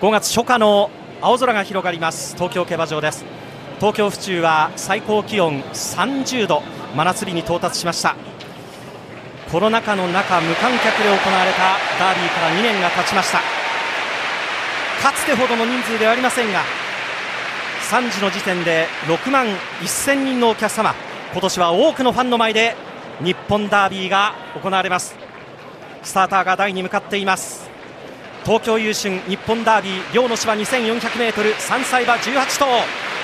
5月初夏の青空が広がります。東京競馬場です。東京府中は最高気温30度。真夏日に到達しました。コロナ禍の中無観客で行われたダービーから2年が経ちました。かつてほどの人数ではありませんが3時の時点で6万1000人のお客様。今年は多くのファンの前で日本ダービーが行われます。スターターが台に向かっています。東京優春日本ダービー両の芝 2400m 3歳馬18頭。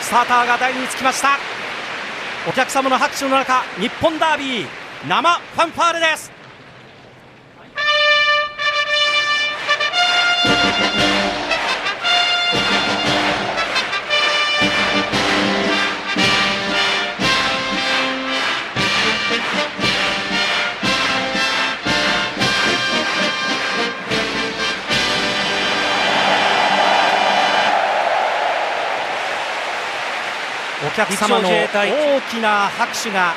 スターターが台につきました。お客様の拍手の中日本ダービー生ファンファーレです。客様の大きな拍手が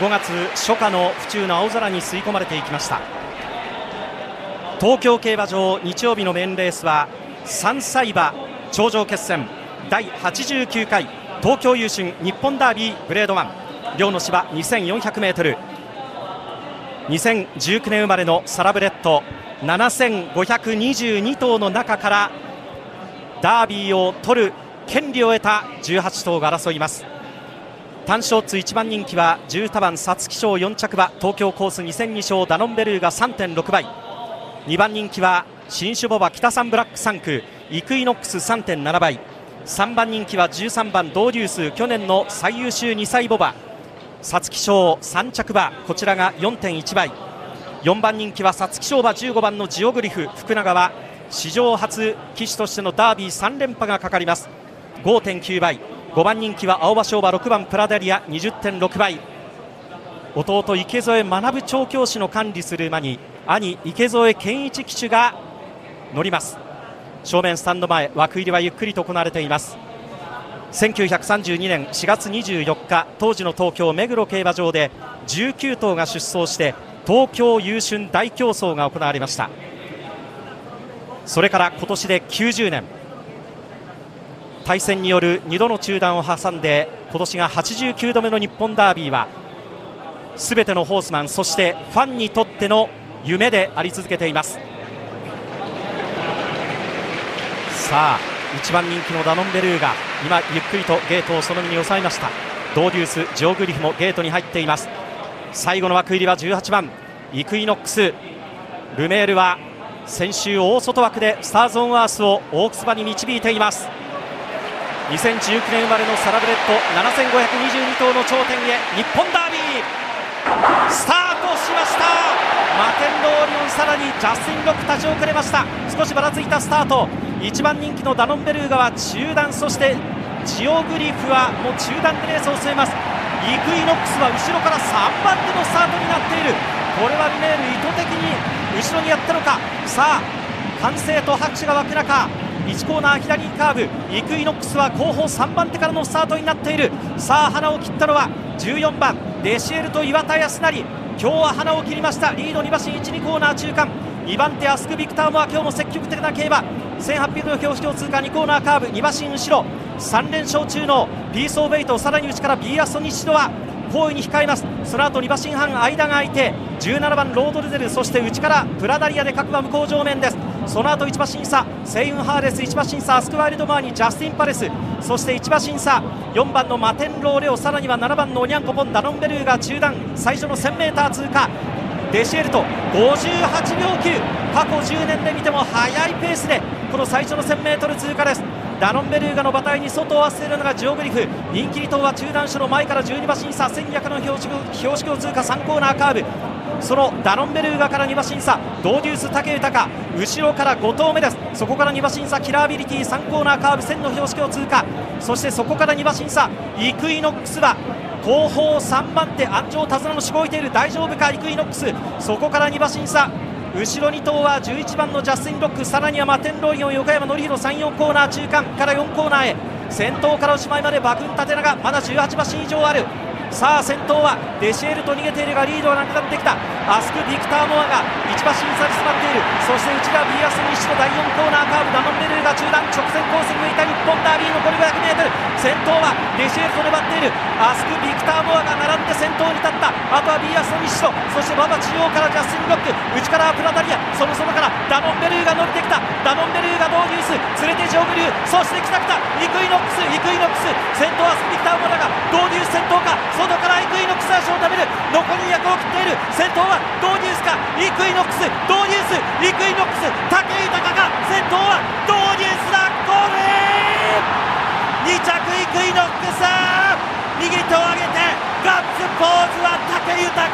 5月初夏の府中の青空に吸い込まれていきました。東京競馬場日曜日のメインレースは3歳馬頂上決戦。第89回東京優春日本ダービーグレード1両の芝 2400m 2019年生まれのサラブレッド。7522頭の中からダービーを取る権利を得た18頭が争います。単勝通1番人気は17番皐月賞4着馬東京コース2戦2勝ダノンベルーが3.6倍。2番人気は新種ボバ北三ブラック3区イクイノックス3.7倍。3番人気は13番ドーデュース去年の最優秀2歳ボバ皐月賞3着馬こちらが4.1倍。4番人気は皐月賞馬15番のジオグリフ福永は史上初騎手としてのダービー3連覇がかかります。5.9倍。5番人気は青葉賞馬6番プラダリア20.6倍。弟池添学調教師の管理する馬に兄池添健一騎手が乗ります。正面スタンド前枠入りはゆっくりと行われています。1932年4月24日当時の東京目黒競馬場で19頭が出走して東京優春大競争が行われました。それから今年で90年。対戦による2度の中断を挟んで今年が89度目の日本ダービーはすべてのホースマンそしてファンにとっての夢であり続けています。さあ1番人気のダノンベルーが今ゆっくりとゲートをその身に抑えました。ドウデュースジオグリフもゲートに入っています。最後の枠入りは18番イクイノックス。ルメールは先週大外枠でスターズ・オン・アースをオークス馬に導いています。2019年生まれのサラブレッド7522頭の頂点へ日本ダービー。スタートしました。マテンロウオリオンさらにジャスティン・ロック立ち遅れました。少しばらついたスタート。1番人気のダノンベルーガは中団そしてジオグリフはもう中段でレースを進めます。イクイノックスは後ろから3番手のスタートになっている。これはルメール意図的に後ろにやったのか。さあ歓声と拍手が沸く中1コーナー左カーブイクイノックスは後方3番手からのスタートになっている。さあ花を切ったのは14番デシエルと岩田康成。今日は花を切りました。リード2馬身12コーナー中間。2番手アスクビクターモア今日も積極的な競馬。1800の標識を通過2コーナーカーブ2馬身後ろ。3連勝中のピースオブエイトさらに内からビーアストニッシドは後位に控えます。その後2馬身半間が空いて17番ロードレゼルそして内からプラダリアで各馬向こう正面です。その後1馬身差セイウンハーデス1馬身差アスクワイルドモアにジャスティンパレスそして1馬身差4番のマテンロウレオさらには7番のオニャンコポンダノンベルーガ中団最初の 1000m 通過デシエルト58秒9過去10年で見ても速いペースでこの最初の 1000m 通過です。ダノンベルーガの馬体に外を合わせるのがジオグリフ。人気2頭は中段手の前から12馬審査1200の標識標識を通過3コーナーカーブ。そのダノンベルーガから2馬審査ドーデュース武豊後ろから5頭目です。そこから2馬審査キラービリティ3コーナーカーブ1000の標識を通過。そしてそこから2馬審査イクイノックスは後方3番手鞍上手綱のしごいている。大丈夫かイクイノックス。そこから2馬身差後ろ2頭は11番のジャスティン・ロック。さらにはマテンロウオリオン横山典弘3、4コーナー中間から4コーナーへ。先頭からおしまいまで馬群縦長まだ18馬身以上ある。さあ先頭はデシエルト逃げているがリードはなくなってきた。アスク・ビクター・モアが1馬身差に詰まっている。そして内側ビーアス西の第4コーナーカーブダノンベルーガは中団直線コースに向いた日本ダービー残り 500m 先頭はデシエルと粘っている。アスク・ビクター・モアが並んで先頭に立った。あとはビーアスの西野そして馬場中央からジャスティン・ロック。内からはプラダリア。その外からダノンベルーが伸びてきた。ダノンベルーがドーデュース連れてジョグリューそしてきた。きたイクイノックス。イクイノックス。先頭はスビクター・モアがドーデュース先頭か。外からイクイノックス足を食べる。残り200を切っている。先頭はドーデュースか？イクイノックス。ドーデュースイクイノックス。武豊か先頭はドーデュースだ。ゴール2着イクイノックス。右手を上げてガッツポーズは武豊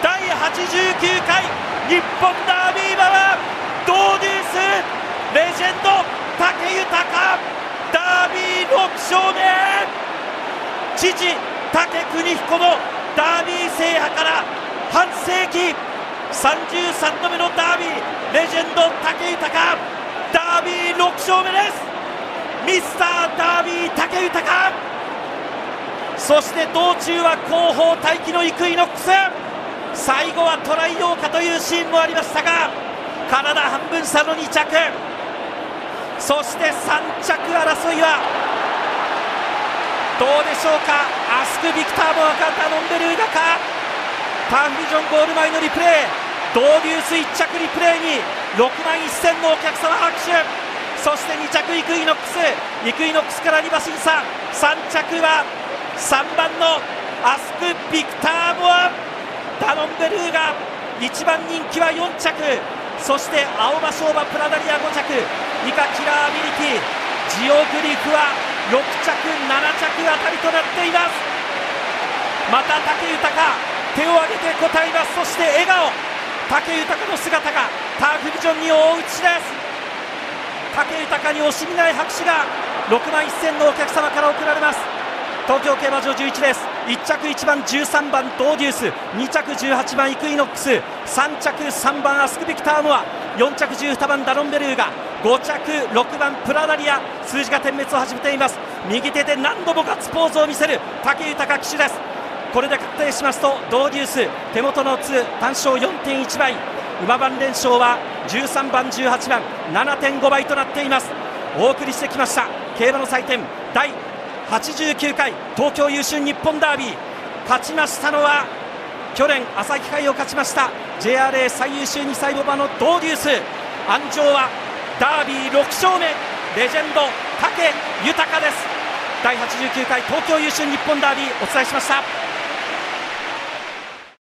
第89回日本ダービー馬はドーデュースレジェンド武豊ダービー6勝目！父武邦彦のダービー制覇から半世紀33度目のダービーレジェンド武豊ダービー6勝目です。ミスターダービー武豊。そして道中は後方待機のイクイノックス。最後はトライオーカというシーンもありましたが体半分差の2着。そして3着争いはどうでしょうか？アスク・ビクター・モアかダノンベルーガかターンビジョンゴール前のリプレイ。ドーデュース1着リプレイに6万1000のお客様拍手。そして2着イクイノックス。イクイノックスから2馬身差。3着は3番のアスク・ビクター・ボアダノンベルーガ1番人気は4着。そして青葉賞馬プラダリア5着。以下キラーアビリティ。ジオグリフは6着7着あたりとなっています。また武豊手を挙げて答えます。そして笑顔。武豊の姿がターフビジョンに大打ちです。武豊に惜しみない拍手が6万1000のお客様から送られます。東京競馬場11です。1着1番13番ドーデュース。2着18番イクイノックス。3着3番アスクビクターモア。4着12番ダノンベルーガ。5着6番プラダリア。数字が点滅を始めています。右手で何度もガッツポーズを見せる。武豊騎手です。これで確定しますとドーデュース手元の2単勝4.1倍。馬番連勝は13番18番。7.5倍となっています。お送りしてきました競馬の祭典。第89回東京優秀日本ダービー。勝ちましたのは去年朝日杯を勝ちました JRA 最優秀2歳馬のドーデュース安城はダービー6勝目レジェンド武豊です。第89回東京優秀日本ダービーお伝えしました。